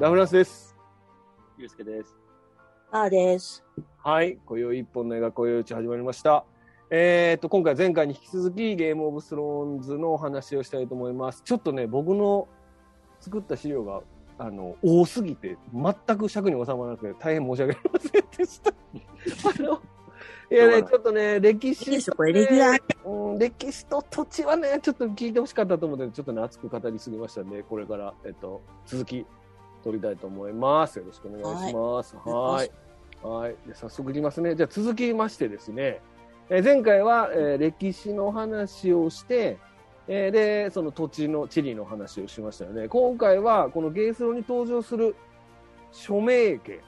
ラフランスです。ゆうすけです。あーです。はい。今宵一本の映画、今宵打ち始まりました。えっと、今回前回に引き続きゲームオブスローンズのお話をしたいと思います。ちょっとね、僕の作った資料が、あの、多すぎて、全く尺に収まらなくて、大変申し訳ありませんでした。あの、いやね、ちょっとね、歴史いいでしょ、これ、レギュラー。うん、歴史と土地はね、ちょっと聞いてほしかったと思って、ちょっとね、熱く語りすぎましたんで、これから、えっと、続き、取りたいと思います。よろしくお願いします。ははいい。はい。で早速いきますね。じゃあ続きましてですね、えー前回は、えー歴史の話をして、えーで、その土地の地理の話をしましたよね。今回は、このゲースロに登場する署名家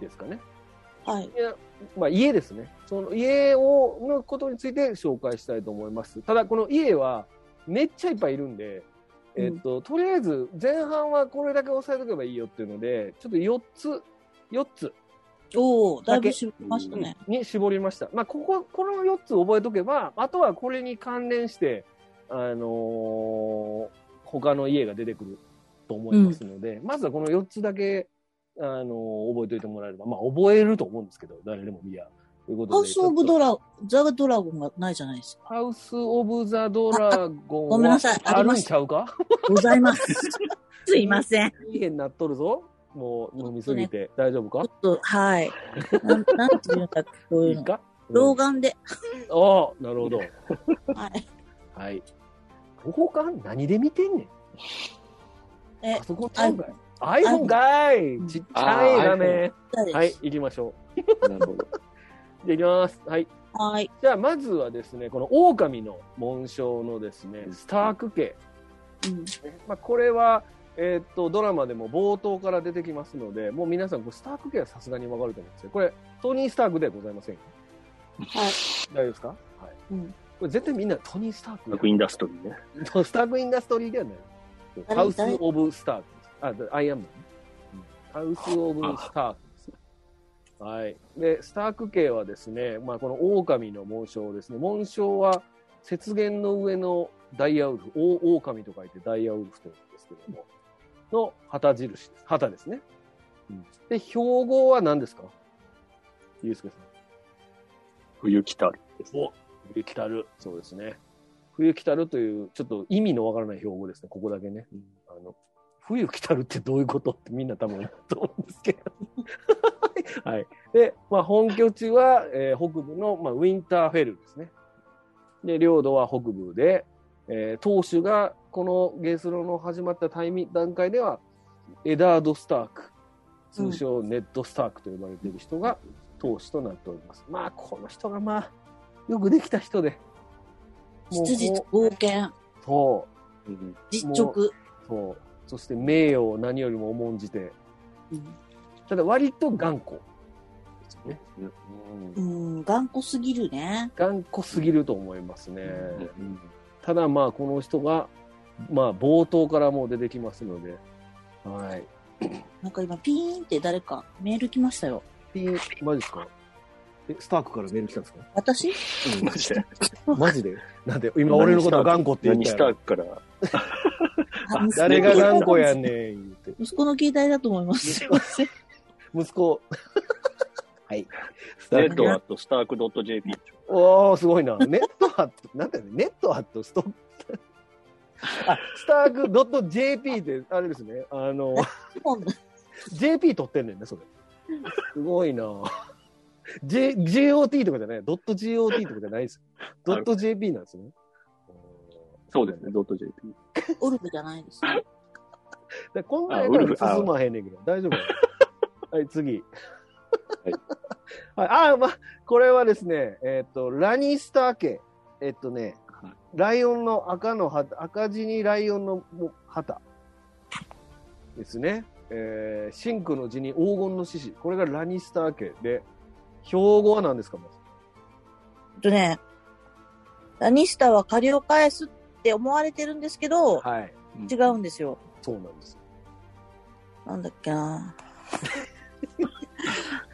ですかね。はい。いや、まあ、家ですね。その家を、のことについて紹介したいと思います。ただ、この家は、めっちゃいっぱいいるんで、えっと、とりあえず、前半はこれだけ押さえとけばいいよっていうので、ちょっと4つ、4つおおだいぶ絞りましたね。に絞りました。まあ、ここ、この4つ覚えとけば、あとはこれに関連して、あのー他の家が出てくると思いますので、まずはこの4つだけ、あのー覚えておいてもらえれば、まあ、覚えると思うんですけど、誰でもいいや。ということでハウス・オブ・ドラ、ザ・ドラゴンがないじゃないですか。ハウス・オブ・ザ・ドラゴンはごめんなさいああるんりましちゃうか？ございます。すいません。ちいいなっとるぞ。もう飲みすぎて大丈夫か？ょっと、はい。なん、なんていうんだっけ、こういうの。いいか？老眼で。ああ、なるほど。はい。はい。どこか何で見てんねん？えあそこちゃうかい？iPhone かいちっちゃい画面。ははいい。。行きましょ なるほど。う。で、行きます。はい。はい。じゃあ、まずはですね、この狼の紋章のですね、スターク家。うん。まあ、これは、えーっと、ドラマでも冒頭から出てきますので、もう皆さん、こうスターク家はさすがにわかると思うんですよ。これ、トニー・スタークではございませんよ。はい。大丈夫ですか？はい。うん。これ絶対みんなトニー・スタークやマクインダストリーね。スターク・インダストリーではない。誰？ハウス・オブ・スタークです。あ、でアイアンマンね。ハウス・オブ・スターク。はい。で、スターク家はですね、まあ、この狼の紋章ですね。紋章は、雪原の上のダイヤウルフ、大狼と書いてダイヤウルフというんですけども、の旗印です。旗ですね。うんで、標語は何ですか？ゆうすけさん。冬来たるです。お冬来たる。そうですね。冬来たるという、ちょっと意味のわからない標語ですね。ここだけね。あの、冬来たるってどういうことってみんな多分思うと思うんですけど。はい。で、まあ、本拠地は、えー北部の、まあ、ウィンターフェルですね。で、領土は北部で、えー当主が、このゲースロの始まったタイミ段階では、エダード・スターク、通称ネッド・スタークと呼ばれている人が当主となっております。まあ、この人がまあ、よくできた人で。もう執事と冒険、そう。うん実直。そう。そして名誉を何よりも重んじて、うんただ割と頑固ですよね。ううんん、頑固すぎるね。頑固すぎると思いますね。うんただまあ、この人が、まあ、冒頭からもう出てきますので、はい。なんか今、ピーンって誰かメール来ましたよ。ピン、マジですか？え、スタークからメール来たんですか？私？マジで。マジで？なんで、今俺のことは頑固って言っ何スタた？やろークから。誰が頑固やねん、言うて。息子の携帯だと思います。すいません。息子。はい。スネットアットスターク .jp。おー、すごいな。ネットアット、なんだよね、ネットアットストあ、スターク .jp って、あれですね。あの、JP 取ってんねんね、それ。すごいな J、GOT とかじゃない、ドット GOT とかじゃないですよ。ドット JP なんですね。そうですね、.jp。オルフじゃないですね。でこんなんあやからウルフあ進まへんねんけど、大丈夫？はい、次。はい。はい、あ、ま、これはですね、えっ、と、ラニスター家。えっ、とね、はいライオンの赤の旗、赤字にライオンのも旗ですね。えー、真空の字に黄金の獅子。これがラニスター家で、標語は何ですか、まずえっとね、ラニスターは借りを返すって思われてるんですけど、はい。違うんですよ。そうなんです。なんだっけな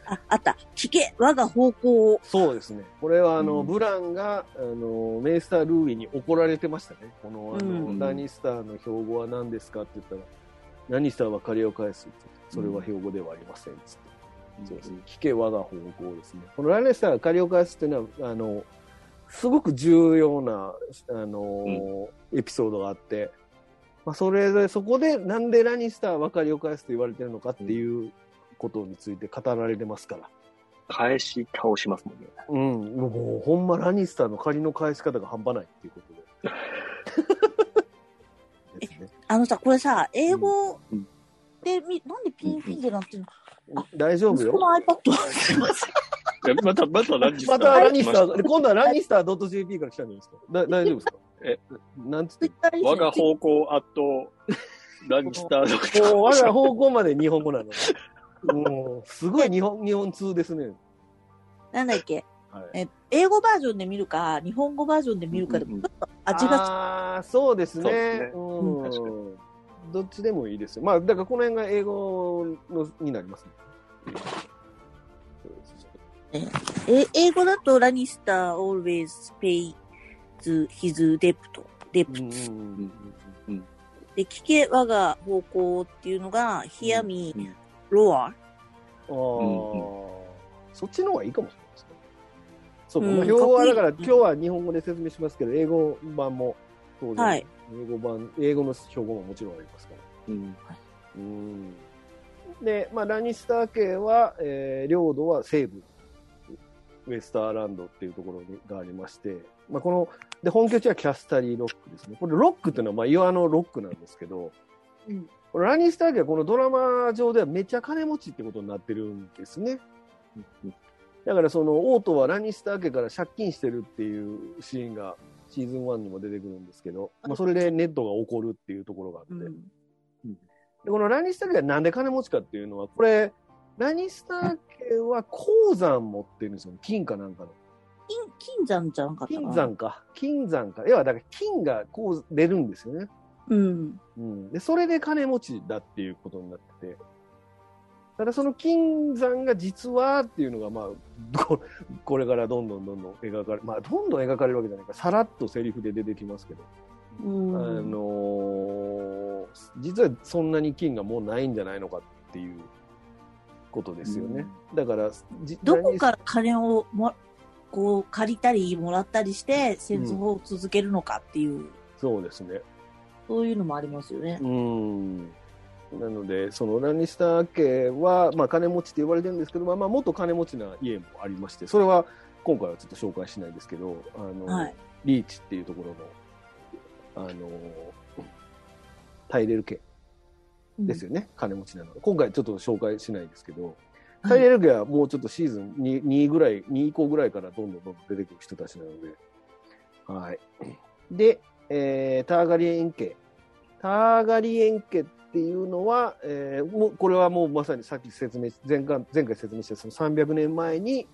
あ、あった。聞け我が方向を。そうですね。これはあの、うんブランがあのメイスター・ルーイに怒られてましたね。このあの、うんラニスターの標語は何ですかって言ったら、ラニスターは借りを返すってそれは標語ではありませんっつって、そうですね聞け我が方向ですねこのラニスターが借りを返すっていうのはあのすごく重要なあの、エピソードがあって、まあ、それでそこでなんでラニスターは借りを返すと言われてるのかっていうことについて語られてますから、返し倒しますもんね。うん、もうほんまラニスターの借りの返し方が半端ないっていうことで。ですねあのさ、これさ、英語うんでみ、なんでピンフィンゲなんていうの？大丈夫よ息子。の iPad すいません。えまた、またランジスタまたラニスター、今度はラニスター .jp から来たんじゃないですか？だ 大丈夫ですか？え、なんつって。た我が方向アット、ランジスターもう我が方向まで日本語なのね。もう、すごい日本、日本通ですね。なんだっけ、はい。え英語バージョンで見るか、日本語バージョンで見るかで、ちょっと味がああ、そうですそうですね。ねうん確かどっちでもいいですよ。まあ、だからこの辺が英語のになりますね。そうですえ英語だとラニスター always pays his debt, デプうんト。うんうん。で、聞け我が方向っていうのが、hear me. ああ、そっちの方がいいかもしれないですね。そうか、はだから今日は日本語で説明しますけど、英語版も当然、はい。英語版、英語の標語ももちろんありますから。うん。うん。で、まあ、ラニスター家は、えー領土は西部、ウェスターランドっていうところにがありまして、まあ、この、で、本拠地はキャスタリーロックですね。これロックっていうのは、まあ、岩のロックなんですけど、うん。これラニスター家はこのドラマ上ではめっちゃ金持ちってことになってるんですね。だからその、オートはラニスター家から借金してるっていうシーンがシーズン1にも出てくるんですけど、まあ、それでネットが起こるっていうところがあって、うん。でこのラニスター家がなんで金持ちかっていうのは、これ、ラニスター家は鉱山持ってるんですよ。金かなんかの。金、金山じゃなかった金山か。金山か。要は、だから金がこう出るんですよね。うん。うん。で、それで金持ちだっていうことになってて。ただその金山が実はっていうのが、まあ、ここれからどんどんどんどん描かれ、まあ、どんどん描かれるわけじゃないか。さらっとセリフで出てきますけど。うん。あのー実はそんなに金がもうないんじゃないのかっていうことですよね。だから、じどこから金をも、こう、借りたり、もらったりして、戦争を続けるのかっていう、そうですね。そういうのもありますよね。うん。なので、そのラニスター家は、まあ、金持ちって言われてるんですけど、まあ、まあ、もっと金持ちな家もありまして、それは今回はちょっと紹介しないですけど、あの、はい。リーチっていうところの、あの、タイレル家ですよね、金持ちなの。今回ちょっと紹介しないですけど、タイレル家はもうちょっとシーズン 2, 2ぐらい、2以降ぐらいからどんどんどんどん出てくる人たちなので。はい。で、えー、ターガリエン家。ターガリエン家っていうのは、えーもうこれはもうまさにさっき説明し、前回前回説明したその300年前に、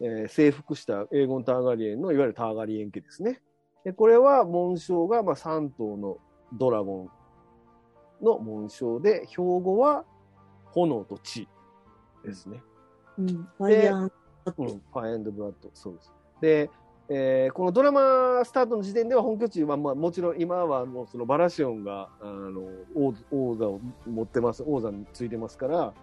えー征服したエーゴン・ターガリエンのいわゆるターガリエン家ですね。でこれは紋章がまあ3頭のドラゴンの紋章で、標語は炎と地ですね。うん。ファイヤーうん、ファイアンドブラッド、そうです。で、えーこのドラマスタートの時点では本拠地は、まあ、もちろん今はもうそのバラシオンがあの王王座を持ってます、王座についてますから、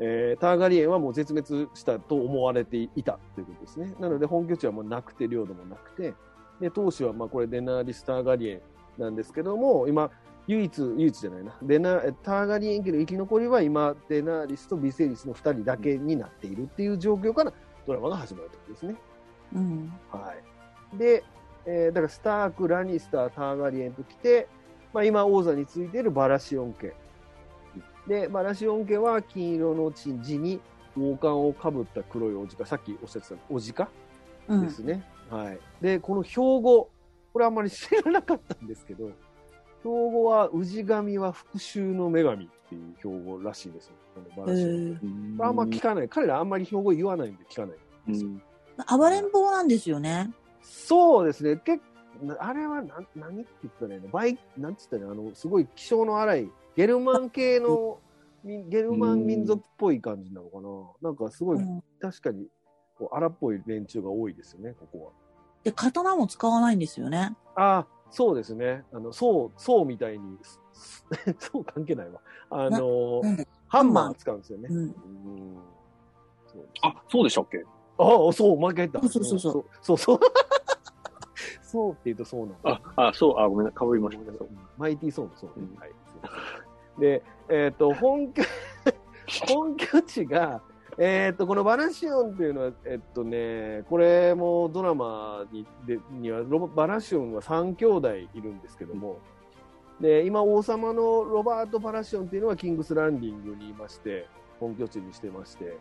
えーターガリエンはもう絶滅したと思われていたということですね。なので本拠地はもうなくて、領土もなくて、で、当主はまあこれデナーリス・ターガリエンなんですけども、今、唯一、唯一じゃないな、デナえターガリエン家の生き残りは今、デナーリスとビセリスの2人だけになっているっていう状況からドラマが始まるということですね。うん。はい。で、えーだからスターク、ラニスター、ターガリエンと来て、まあ、今王座についているバラシオン家。で、バラシオン家は金色の地に王冠をかぶった黒いおじか、さっきおっしゃってたおじかうんですね。はい。で、この標語、これあんまり知らなかったんですけど、標語は、氏神は復讐の女神っていう標語らしいですよ。このバへラシオン。ーこれあんま聞かない。彼らあんまり標語言わないんで聞かない。うん暴れん坊なんですよね。そうですね。結なあれはなん何って言ったらいいの？バイなんつったらいいの？あの、すごい気性の荒い、ゲルマン系の、みゲルマン民族っぽい感じなのかな？なんかすごい、うん確かに、こう荒っぽい連中が多いですよね、ここで、刀も使わないんですよね。は。あそうですね。あの、そう、そうみたいに、す そう関係ないわ。あのハンマー使うんですよね。うん。あ、そうでしたっけ？ああ、そう、毎回言った。そうそうそうそう。そうそう。そうって言うとそうなんだ。あ、あ、そう、あ、ごめんな、かぶりました。マイティーソーのそうね、うんはい。で、えっ、と、本拠、本拠地が、えっ、と、このバナシオンっていうのは、えっとね、これもドラマにでにはロバ、バナシオンは3兄弟いるんですけども、で、今王様のロバート・バラシオンっていうのはキングス・ランディングにいまして、本拠地にしてまして、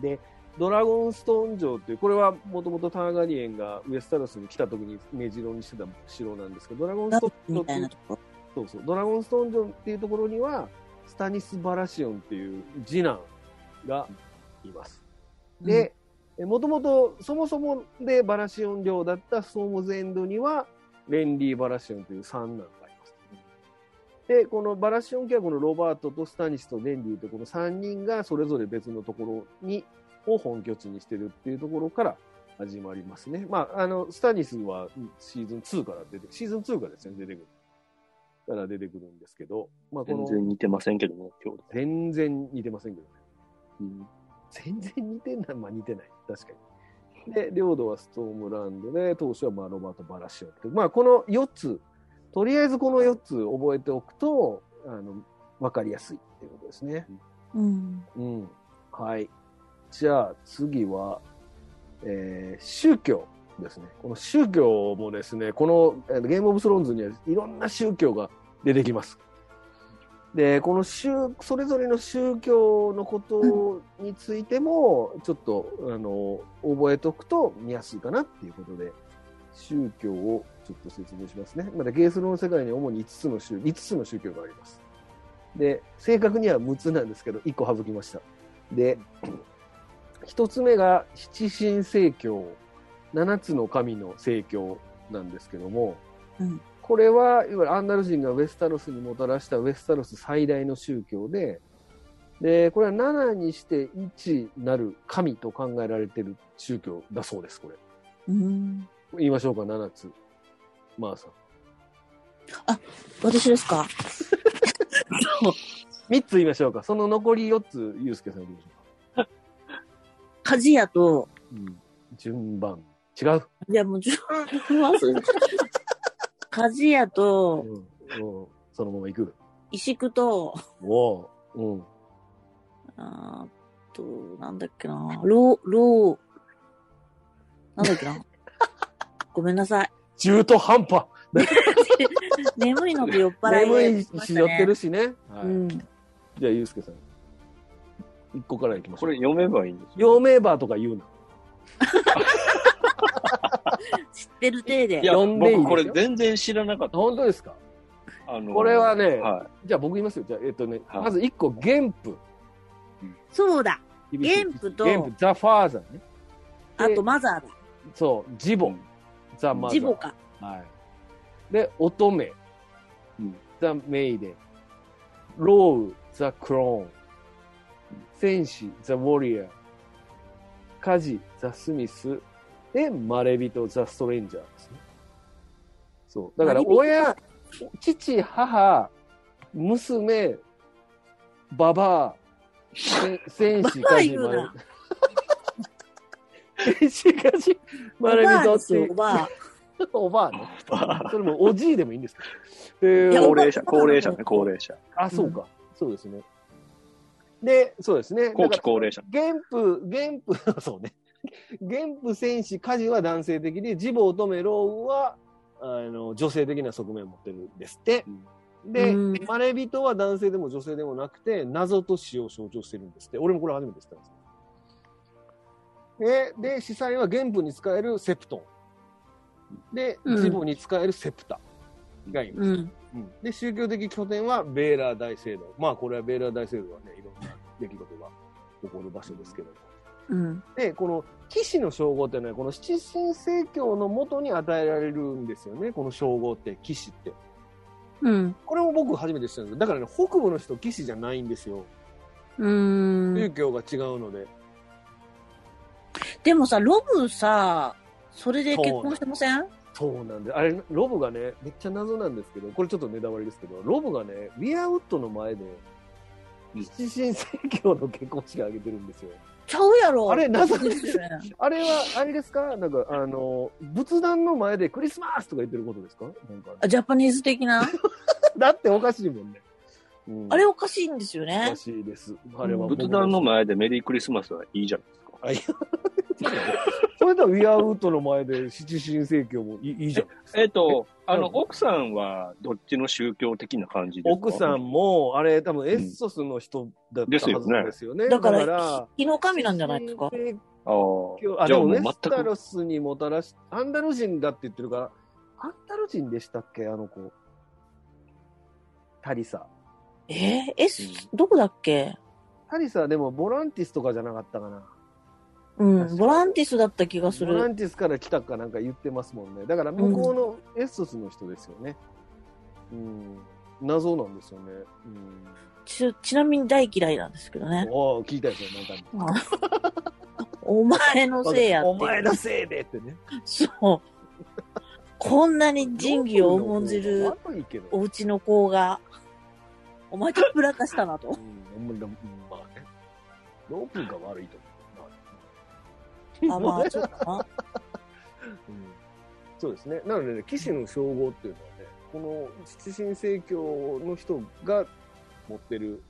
で、ドラゴンストーン城っていう、これはもともとターガリエンがウェスタロスに来た時に根城にしてた城なんですけど、ドラゴンストーン城みっていう。そうそう。ドラゴンストーン城っていうところには、スタニス・バラシオンっていう次男がいます。で、もともと、そもそもでバラシオン領だったストームズエンドには、レンリー・バラシオンという三男がいます。で、このバラシオン家はこのロバートとスタニスとレンリーとこの3人がそれぞれ別のところに、を本拠地にしてるっていうところから始まりますね。まあ、あの、スタニスはシーズン2から出て、シーズン2からですね、出てくる。から出てくるんですけど、まあ、こ全の、然似てませんけどね、今日。全然似てませんけどね。うん全然似てない、まあ似てない、確かに。で、領土はストームランドで、当初はまあロバート・バラシオンって、まあこの4つ、とりあえずこの4つ覚えておくと、あの、わかりやすいっていうことですね。うん。うん。はい。じゃあ次は、えー宗教ですね。この宗教もですね、このえーゲームオブスローンズにはいろんな宗教が出てきます。で、この宗、それぞれの宗教のことについても、ちょっと、あの、覚えておくと見やすいかなっていうことで、宗教をちょっと説明しますね。まだゲースローの世界に主に5つの宗、5つの宗教があります。で、正確には6つなんですけど、1個省きました。で、1つ目が七神聖教、7つの神の聖教なんですけども、うんこれは、いわゆるアンダル人がウェスタロスにもたらしたウェスタロス最大の宗教で、で、これは7にして1なる神と考えられている宗教だそうです、これ。うん。言いましょうか、7つ。まあさん。私ですか？そう。3つ言いましょうか。その残り4つ、ゆうすけさん言いましょうか。鍛冶屋と、うん、順番。違う？いや、もう、ちょ忘れた鍛冶屋とう、ん。うんそのまま行く。石工と、おう。うん。あーと、なんだっけな、ロー、ロー、なんだっけな。ごめんなさい。中途半端。眠いのと酔っ払い眠でいし、寄ってるしね。はい。うん。じゃあ、ゆうすけさん。一個から行きましょう。これ読めばいいんですよ。陽明バーとか言うな。知ってる体で。いや、読んでいいですよ僕これ全然知らなかった。本当ですか？あのこれはねはじゃあ僕言いますよ。じゃあ、えっとね、はいまず一個、原譜。そうだ。厳しい原譜と原譜、ザ・ファーザーね。あと、マザーだ。そう、ジボうん、ザ・マザー。ジボか。はい。で、乙女、うんザ・メイデン、ローウ、ザ・クローン、戦士、ザ・ウォリアー、カジ、ザ・スミス、で、マレビト、ザ・ストレンジャーですね。そう。だから、親、父、母、娘、ババア、せ戦士、カジ、マレ。戦士、カジ、マレビトっておばあ。おばあね。それもおじいでもいいんですけど。いやで高齢者、高齢者ね、高齢者。あ、そうか。そうですね。で、そうですね。後期高齢者。原譜、原譜、そうね。原譜戦士、家事は男性的で、自母乙女、ローウは、あの、女性的な側面を持ってるんですって。で、うんマレビトは男性でも女性でもなくて、謎と死を象徴してるんですって。俺もこれ初めて知ったんです。で、で、司祭は原譜に使えるセプトン。で、うん自母に使えるセプタがいます。うん。うんで、宗教的拠点はベーラー大聖堂。まあ、これはベーラー大聖堂はね、いろんな出来事が起こる場所ですけども。うん。で、この騎士の称号っていうのは、この七神聖教のもとに与えられるんですよね、この称号って、騎士って。うん。これも僕初めて知ったんですだからね、北部の人、騎士じゃないんですよ。うーん。宗教が違うので。でもさ、ロブさ、それで結婚してません？そうなんで、あれ、ロブがね、めっちゃ謎なんですけど、これちょっとネタバレですけど、ロブがね、ウィアウッドの前で、うん七神聖教の結婚式あげてるんですよ。ちゃうやろ。あれ謎でですよね。あれは、あれですかなんか、あの、仏壇の前でクリスマスとか言ってることですかなんか、あジャパニーズ的なだっておかしいもんね。うんあれおかしいんですよねおか。しいです。あれは仏壇の前でメリークリスマスはいいじゃないですか。それとウィアウッドの前で七神聖教もいいいいじゃん。えっと、あのう、ん奥さんはどっちの宗教的な感じですか？奥さんも、あれ、多分エッソスの人だったはずですよね。だから、日の神なんじゃないですか？ああ、じゃあもうでもウェスタ。ロスにもたらし、アンダル人だって言ってるから、アンダル人でしたっけ？あの子。タリサ。えー、え、どこだっけ？タリサはでもボランティスとかじゃなかったかな。うん、ボランティスだった気がする。ボランティスから来たかなんか言ってますもんね。だから向こうのエッソスの人ですよね。うん。謎なんですよね。うん。ちちなみに大嫌いなんですけどね。おー聞いたですよ、なんか。お前のせいやって。お前のせいでってね。そう。こんなに仁義を重んじる。お家の子が、お前とぶらかしたなとう。ん、まあね。ロープが悪いと思うな。あ、まあ、ちょっとな。うんそうですね。なのでね、騎士の称号っていうのはね、この七神聖教の人が持ってる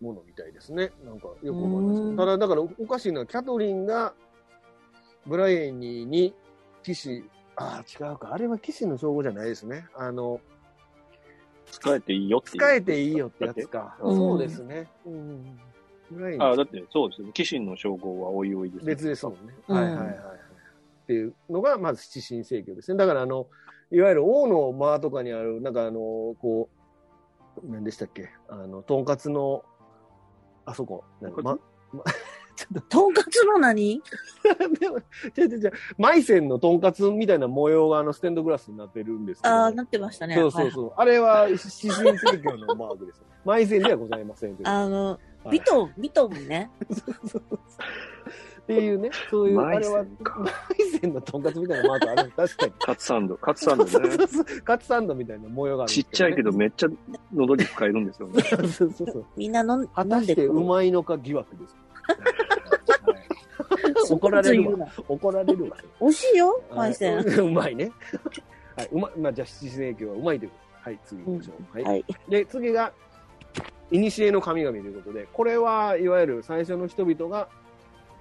ものみたいですね。なんかよく思いますうんただ、だからおかしいのは、キャトリンがブライエニーに騎士、ああ、違うか。あれは騎士の称号じゃないですね。あの、使えていいよって。使えていいよってやつか。うんそうですね。うん。ブライエニーああ、だってそうですよね。騎士の称号はおいおいですよ。別ですもんね。うんはいはいはいはい。っていうのが、まず七神聖教ですね。だから、あの、いわゆる王の間とかにある、なんかあの、こう、何でしたっけ？あの、とんかつの、あそこ、なんかま、ま ちょっとんかつの何？と、でも、違う違う違う、マイセンのとんかつみたいな模様があのステンドグラスになってるんですけど、ああ、なってましたね。はいそうそうそう。あれは七神聖教のマークです。マイセンではございませんけど。あの、はいビトン、ビトンね。っていうね、そういう、あれは、マイセンのとんかつみたいなマークある 確かに。カツサンド。カツサンドね。そうそうそうカツサンドみたいな模様があるんちっちゃいけどめっちゃ喉に使えるんですよね。そうそうそう。みんな飲ん果たしてう。まいのか疑惑です。はい怒られるわ。わ。怒られるわ。美味しいよ、マイセン。はいうまいね。はい、うま、まあ、じゃあ七世紀はうまいということで。はい、次行きましょう。はい。はい。で、次が、古の神々ということで、これはいわゆる最初の人々が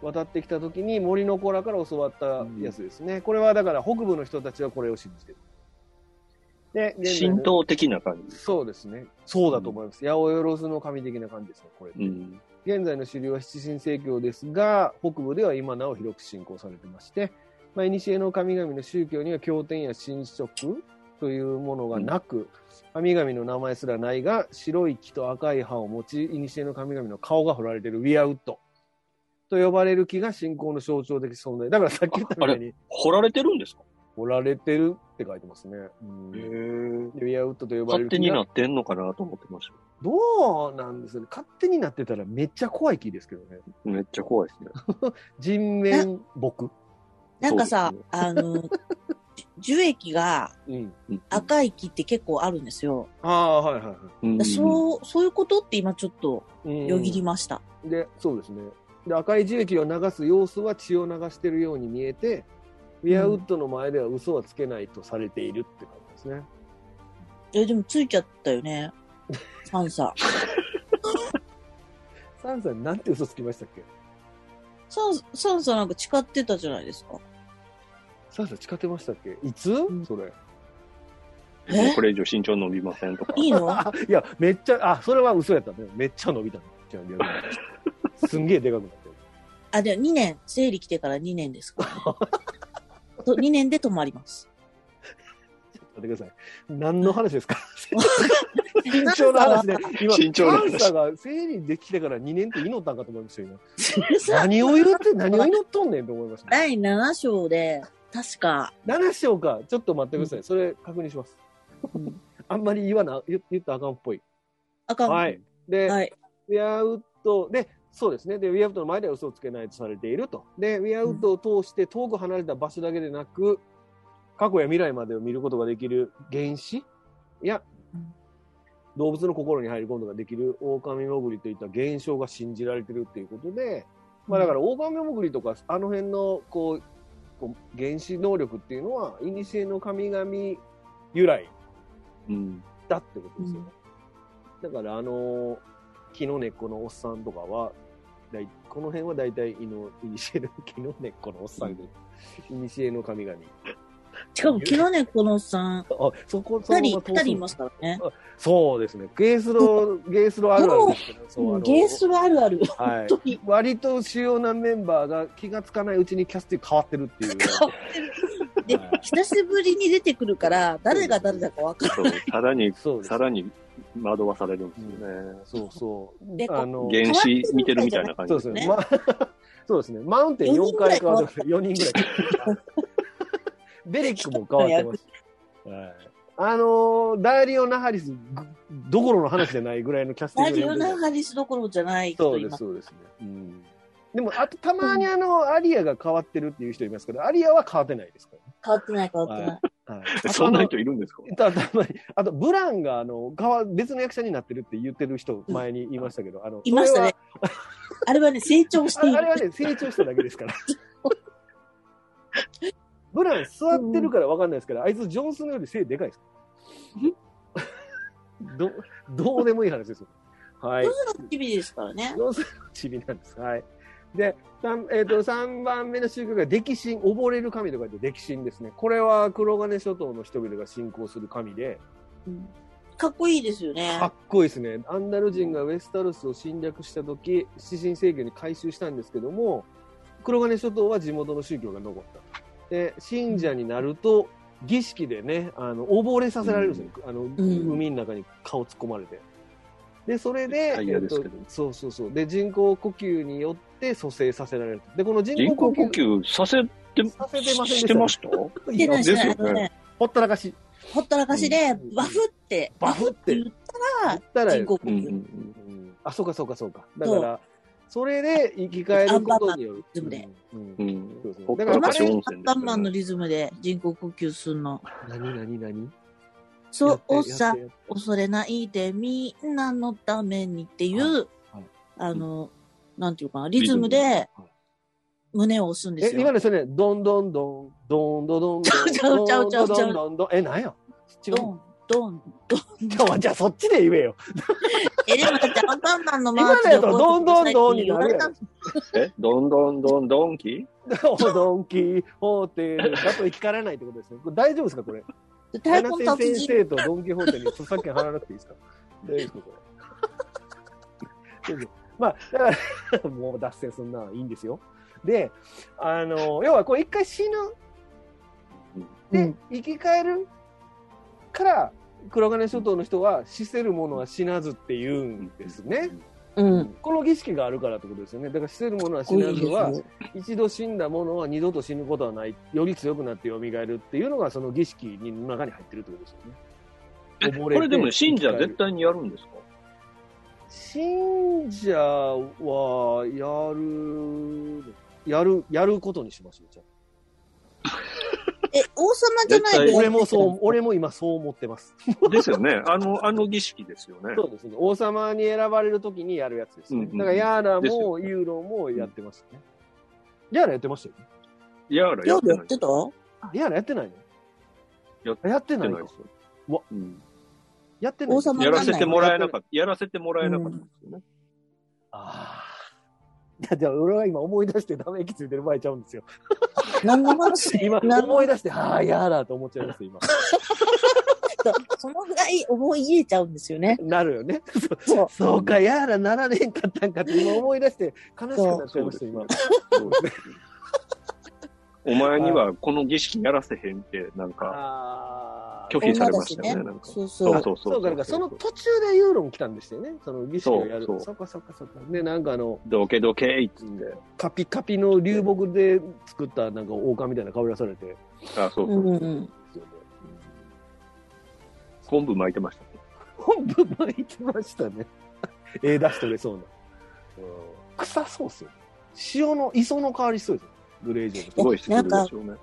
渡ってきた時に森の子らから教わったやつですね。これはだから北部の人たちはこれを信じてる。で、神道的な感じ。そうですね。そうだと思います。八百万の神的な感じですね、これ。うん。現在の主流は七神聖教ですが、北部では今なお広く信仰されてまして、まあ、古の神々の宗教には経典や神職というものがなく、神々の名前すらないが、白い木と赤い葉を持ち、古の神々の顔が彫られているウィアウッドと呼ばれる木が信仰の象徴的存在。だからさっき言ったみたいに、掘られてるんですか？彫られてるって書いてますね。うんウィアウッドと呼ばれる勝手になってんのかなと思ってました。どうなんですよね。勝手になってたらめっちゃ怖い木ですけどね。めっちゃ怖いですね。人面木。なんかさそうです、あの、樹液がうん。うん赤い木って結構あるんですよ。ああ、はいはいはうんそう、そういうことって今ちょっとい。うんよぎりました。で、そうですね。で、赤い樹液を流す様子は血を流してるように見えて、ウィアウッドの前では嘘はつけないとされているって感じですね。え、でもついちゃったよね。サンサ。サンさん、なんて嘘つきましたっけ？サン、サンサなんか誓ってたじゃないですか。サンさん誓ってましたっけ？いつ、んそれ。え？これ以上身長伸びませんとか。いいの？あ、いや、めっちゃ、あ、それは嘘やったね。めっちゃ伸びたね。じゃあ逆にすんげえでかくなってる。あ、でも2年、生理来てから2年ですから、ね。と2年で止まります。待ってください。何の話ですか？身長の話で、今、身長のが生理できてから2年って祈ったんかと思いましたよ、今。何を言って、何を祈っとんねんと思いました、第7章で、確か、7章か。ちょっと待ってください。それ確認します。うんあんまり言わな、言言ったらあかんっぽい。あかん。はい。で、はい。ウィアウッド、で、そうですね。で、ウィアウッドの前では嘘をつけないとされていると。で、ウィアウッドを通して遠く離れた場所だけでなく、過去や未来までを見ることができる原子やうん動物の心に入り込むことができる狼潜りといった現象が信じられてるっていうことで、まあだから狼潜りとかあの辺のこうこう原子能力っていうのは古の神々由来うん。だってことですよね。だからあの木の根っこのおっさんとかは、だいこの辺は大体いの、いにしえの木の根っこのおっさんで、いにしえの神々。しかも、昨日ね、このさん、あ、そこ、そ二人、二人いますからね。そうですね。ゲースロ、ゲースロあるあるですけど、そうあのゲースはあるある。はい。割と主要なメンバーが気がつかないうちにキャスティング変わってるっていう。変わってる。ではい、久しぶりに出てくるから、誰が誰だかわからそう、さらに、さらに惑わされるんですよね。そうそう。であの、原子見てるみたいな感じそうですね。そうですね。マウンテン4回変わってます。4人ぐらい。ベリックも変わってます。はい。あのーダイリオ・ナハリスぐどころの話じゃないぐらいのキャスティングでラジオナハリスどころじゃないそうです。そうですね。うん。でも、あと、たまにあの、アリアが変わってるっていう人いますけど、アリアは変わってないですか？変わってない、変わってない。らね。はい。そんな人いるんですか？たたまに、あと、ブランが、あの、別の役者になってるって言ってる人、前にいましたけど、あの、いましたねあれはね、成長してあれはね、成長しただけですから。ブラン座ってるから分かんないですけど、あいつジョンスのより背でかいです。ど、どうでもいい話ですよ。はい。日々ですからね。ジョンスのチビなんです。はい。で、三えっ、と、3番目の宗教が溺神、溺れる神とか言って溺神ですね。これは黒金諸島の人々が信仰する神で、うんかっこいいですよねか。っこいいですね。アンダル人がウェスタルスを侵略した時、七神聖教に改宗したんですけども、黒金諸島は地元の宗教が残った。で、信者になると、儀式でね、あの、溺れさせられるんですよ。あの、海の中に顔突っ込まれて。で、それで、そうそうそう。で、人工呼吸によって蘇生させられる。で、この人人工呼工呼吸吸させて、させてませんでしたしてました？ほったらかし。ほったらかしでうん、バフって、バフって言ったら、ったら人工呼吸。うんうんうんあ、そうかそうかそうか。だから、それで生き返ることによる。アンパンマンのリズムでうん。ううんん。そうそうほっだからたらかし温アン泉パンマンのでリズムで人工呼吸するの。何何何？そうさ恐れないでみんなのためにっていう、はい。はいあの、なんていうかな、リズムで胸を押すんでえ、すよ。今ですよね、どんどんどん、どんどんどんどん、ちゃうちゃうちゃうちゃう。どんどんどんどん、え、なんや？違うドン、ドン、ドン。じゃあそっちで言えよ。え、でもだってアンパンマンのマ今のーチでやったらどんどんどんになるやろ。えどんどんどんどんきドンキーホーテルだと生き返らないってことですね。こ れ大丈夫ですかこれ？太鼓先達人。生とドンキホーテに著作権払わなくていいですか？大丈夫ですか？これ。まあ、だから、もう脱線すんな、いいんですよ。で、あの、要はこう一回死ぬ。で、うん生き返るから、黒金諸島の人は死せるものは死なずって言うんですね。うん。この儀式があるからってことですよね。だから死せるものは死なずは、一度死んだものは二度と死ぬことはない。より強くなって蘇るっていうのがその儀式の中に入ってるってことですよね。これでも信者絶対にやるんですか？信者はやる、やる、やることにしましょう。じゃえ、王様じゃない絶対あ俺もそう、俺も今そう思ってます。ですよね。あの、あの儀式ですよね。そうですね。王様に選ばれるときにやるやつですね。うんうんだからヤーラもユーロもやってましたね。ヤーラやってましたよね。やらややってた？ヤーラやってないの？ややってないかやってないですよ。うんやってない王様やらせてもらえなかった。やらせてもらえなかったんですよね。ああ。いや、じゃあ俺は今思い出してため息ついてる場合ちゃうんですよ。何の話？今思い出して、はあ、やだと思っちゃいます、今。そのぐらい思い入れちゃうんですよね。なるよね。そう。そうか、やらなられんかったんかって今思い出して悲しくなっちゃいました、今。そうですねお前にはこの儀式やらせへんって、なんか、あ拒否されましたよね。女だしなんかそうそう。そうそうか、だからその途中でユーロン来たんですよね。その儀式をやる。そうそっかそっかそっか。で、なんかあの、どけどけいっつって。カピカピの流木で作ったなんか王冠みたいな顔出されて。あ、そうそうう。んうん。昆布巻いてましたね。本部巻いてましたね。ええ出し取れそうな。うん臭そうっすよ。塩の磯の香りしそうですよ。グレージョンすごいしてくるでしょうね。うん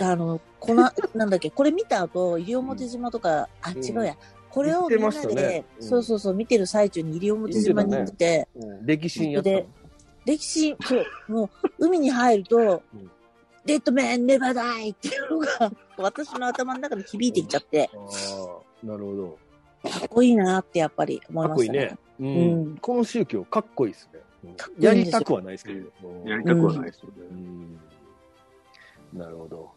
あの、この、なんだっけ、これ見た後、西表島とか、あ、うん違うや。これをみんなで、ねうんそうそうそう、見てる最中に西表島に行って、うん歴史やったの？で歴史、そう、もう、海に入ると、うんデッドメンネバーダイっていうのが、私の頭の中で響いてきちゃって、ああ、なるほど。かっこいいなってやっぱり思いかっこいいましたね。ね。うんうんこの宗教、かっこいいですね。やりたくはないですけど。やりたくはないですよね。うんなるほど。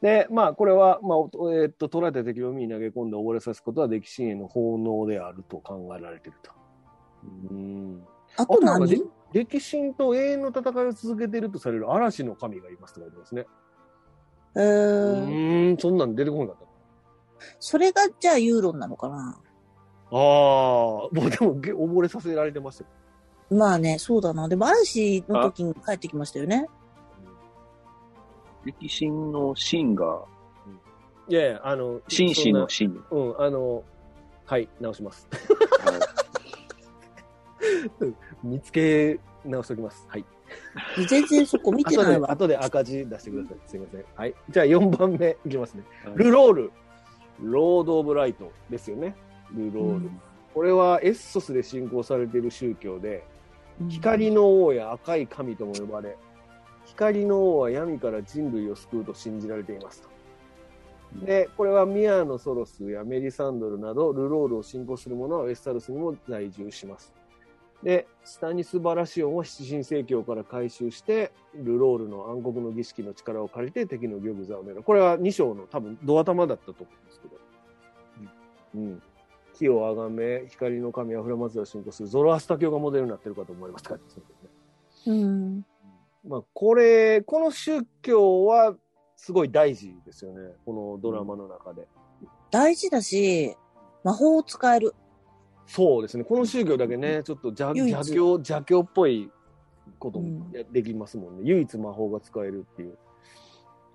で、まあ、これは、まあ、おえーっと、捉えた敵を海に投げ込んで溺れさすことは歴史への奉納であると考えられていると。うん。あとあと歴史と永遠の戦いを続けているとされる嵐の神がいますとか言ってますね。えうん、そんなん出てこなかった。それがじゃあユーロンなのかな？ああ、もうでもげ溺れさせられてますよ。まあね、そうだな。でも嵐の時に帰ってきましたよね。歴史の真が、いやいや、あの、紳士の真。そんなうん、あの、はい、直します。見つけ直しておきます。はい。全然そこ見て後で、ないわ。後で赤字出してください。すいません。はい。じゃあ4番目いきますね。はいルロール。ロード・オブ・ライトですよね。ルロール。これはエッソスで信仰されている宗教で、うん光の王や赤い神とも呼ばれ、光の王は闇から人類を救うと信じられていますと。で、これはミアのソロスやメリサンドルなど、ルロールを信仰する者はウェスタルスにも在住します。で、スタニス・バラシオンを七神聖教から回収して、ルロールの暗黒の儀式の力を借りて敵の玉座を狙う。これは2章の多分、ドア玉だったと思うんですけど。うん。木をあがめ、光の神アフラマズを信仰するゾロアスタ教がモデルになってるかと思いますからね。うん。まあ、これ、この宗教はすごい大事ですよね。このドラマの中で。大事だし、魔法を使える。そうですね。この宗教だけね、ちょっと邪教、邪教っぽいことできますもんね。唯一魔法が使えるっていう。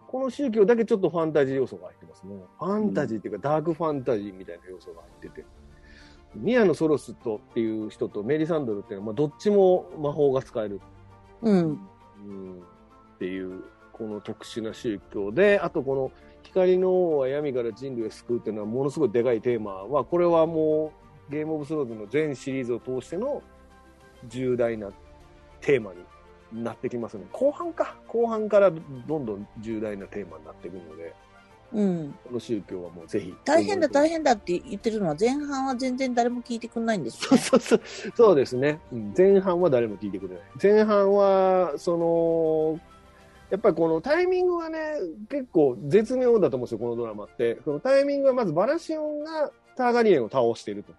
この宗教だけちょっとファンタジー要素が入ってますね。ファンタジーっていうか、ダークファンタジーみたいな要素が入ってて。ミアのソロスとっていう人とメリサンドルっていうのは、まあ、どっちも魔法が使えるうん。うんっていう、この特殊な宗教で、あとこの光の王は闇から人類を救うっていうのはものすごいでかいテーマは、これはもうゲームオブスローズの全シリーズを通しての重大なテーマになってきますね。後半か。後半からどんどん重大なテーマになっていくので、うん。この宗教はもうぜひ。大変だ、大変。変だって言ってるのは前半は全然誰も聞いてくんないんですよ、そうね。そうそう。そうですね。うん前半は誰も聞いてくれない。前半は、その、やっぱりこのタイミングはね、結構絶妙だと思うんですよ、このドラマって。このタイミングはまずバラシオンがターガリエンを倒していると。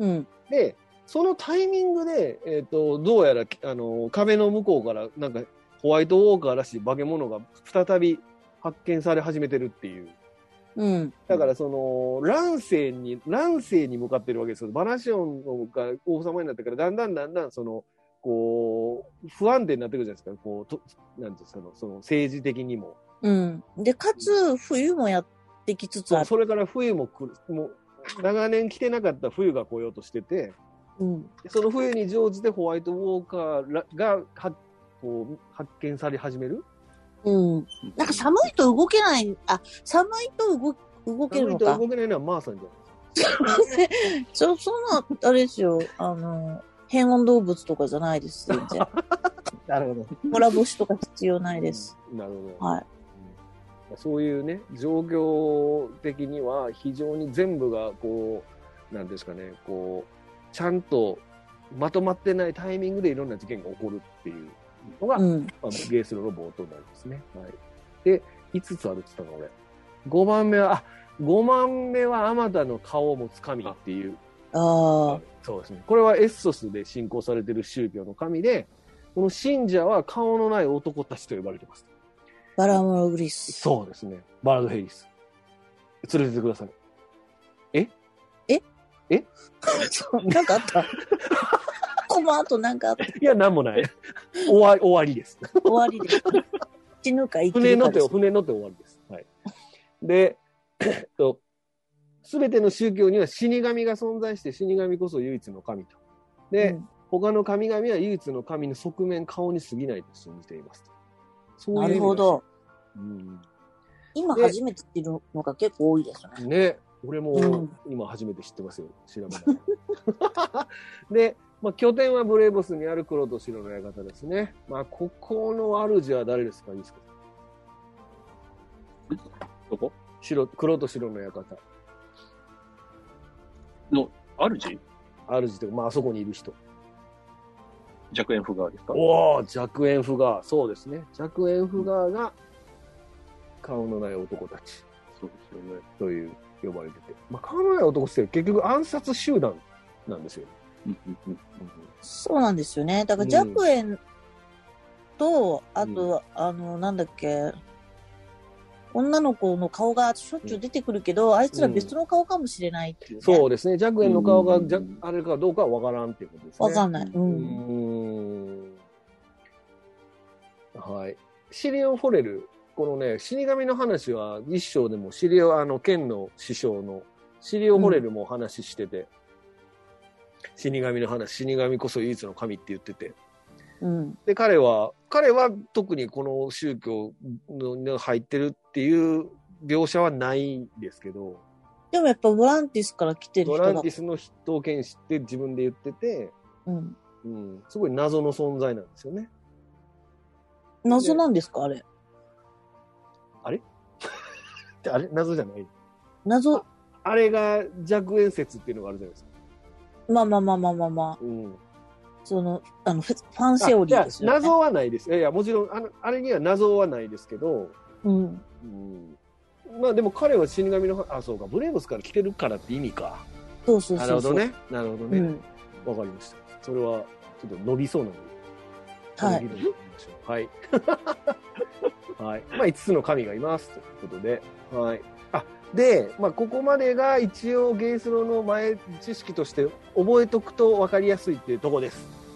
うん。で、そのタイミングで、えっ、と、どうやら、あの、壁の向こうから、なんか、ホワイトウォーカーらしい化け物が再び発見され始めてるっていう。うん。だからその乱世に乱世に向かってるわけですよ。バラシオンが王様になってからだんだんだんだんそのこう不安定になってくるじゃないですか。こうとなんですかその政治的にも。うん。で、かつ、冬もやってきつつある。それから冬も来るもう長年来てなかった冬が来ようとしてて、うん。その冬に乗じてホワイトウォーカーらがはこう発見され始める？うん。なんか寒いと動けない、あ、寒いと動動けるのか。寒いと動けないのはマーさんじゃないですか。そ、その、あれですよ、あの、変温動物とかじゃないです、全然。なるほど。コ干しとか必要ないです。なるほど。はい。うんそういうね、状況的には非常に全部がこう、なんですかね、こう、ちゃんとまとまってないタイミングでいろんな事件が起こるっていうのが、うん。まあ、ゲースのロボットなんですね。はい。で、5つあるって言ったの、俺。5番目は、あ、5番目はあまたの顔を持つ神っていう。ああ、そうですね。これはエッソスで信仰されている宗教の神で、この信者は顔のない男たちと呼ばれてます。バラモログリス。そうですね。バラード・ヘイリス。連れてってください。そう なんかあった？この後なんかあったいや、なんもない。終わり、終わりです。終わりです。死ぬか生き船乗っです。船乗って終わりです。はい。で、えっと、すべての宗教には死神が存在して、死神こそ唯一の神と。で、うん他の神々は唯一の神の側面、顔に過ぎないと信じていますと。そういうな意味らしいるほど。うん今で初めて知るのが結構多いですね。ね、俺もうん今初めて知ってますよ、調べながらで、まあ、拠点はブレーボスにある黒と白の館ですね。まあ、ここの主は誰ですかいいですかどこ？白、黒と白の館。主？主というか、まあ、あそこにいる人。弱円フガーですか？おお弱円フガー。そうですね。弱円フガーが、顔のない男たちそうですよね。という呼ばれてて。まあ、顔のない男って結局暗殺集団なんですよ。うんうんうんそうなんですよね。だから、弱円と、あと、あの、なんだっけ、女の子の顔がしょっちゅう出てくるけど、あいつら別の顔かもしれないっていうね。そうですね。弱円の顔が、うんじゃあれかどうかはわからんっていうことですね。わかんない。う。うんん。はい。シリオン・フォレル。このね、死神の話は一章でもシリオ、あの、剣の師匠のシリオン・フォレルもお話ししてて、死神の話、死神こそ唯一の神って言ってて。うん。で、彼は、彼は特にこの宗教の入ってるっていう描写はないんですけど、でもやっぱボランティスから来てる人だドランティ。スの筆頭剣士って自分で言ってて、うん。うん、すごい謎の存在なんですよね。謎なんですかあれ？で あれ？謎じゃない？謎、あれが弱円説っていうのがあるじゃないですか。まあまあまあまあまあまあ、うん。その、あの、ファンセオリーですよね。謎はないです。いやいや、もちろん、あの、あれには謎はないですけど、うん。うん。まあでも彼は死神の、あ、そうか、ブレーブスから来てるからって意味か。そうそうそう。なるほど。ね。なるほどね。うん。わ、かりました。それは、ちょっと伸びそうなので。はいはい。はい。まあ、5つの神がいます。ということで。はい。あ、で、まあ、ここまでが一応ゲイスロの前知識として覚えとくと分かりやすいっていうとこです。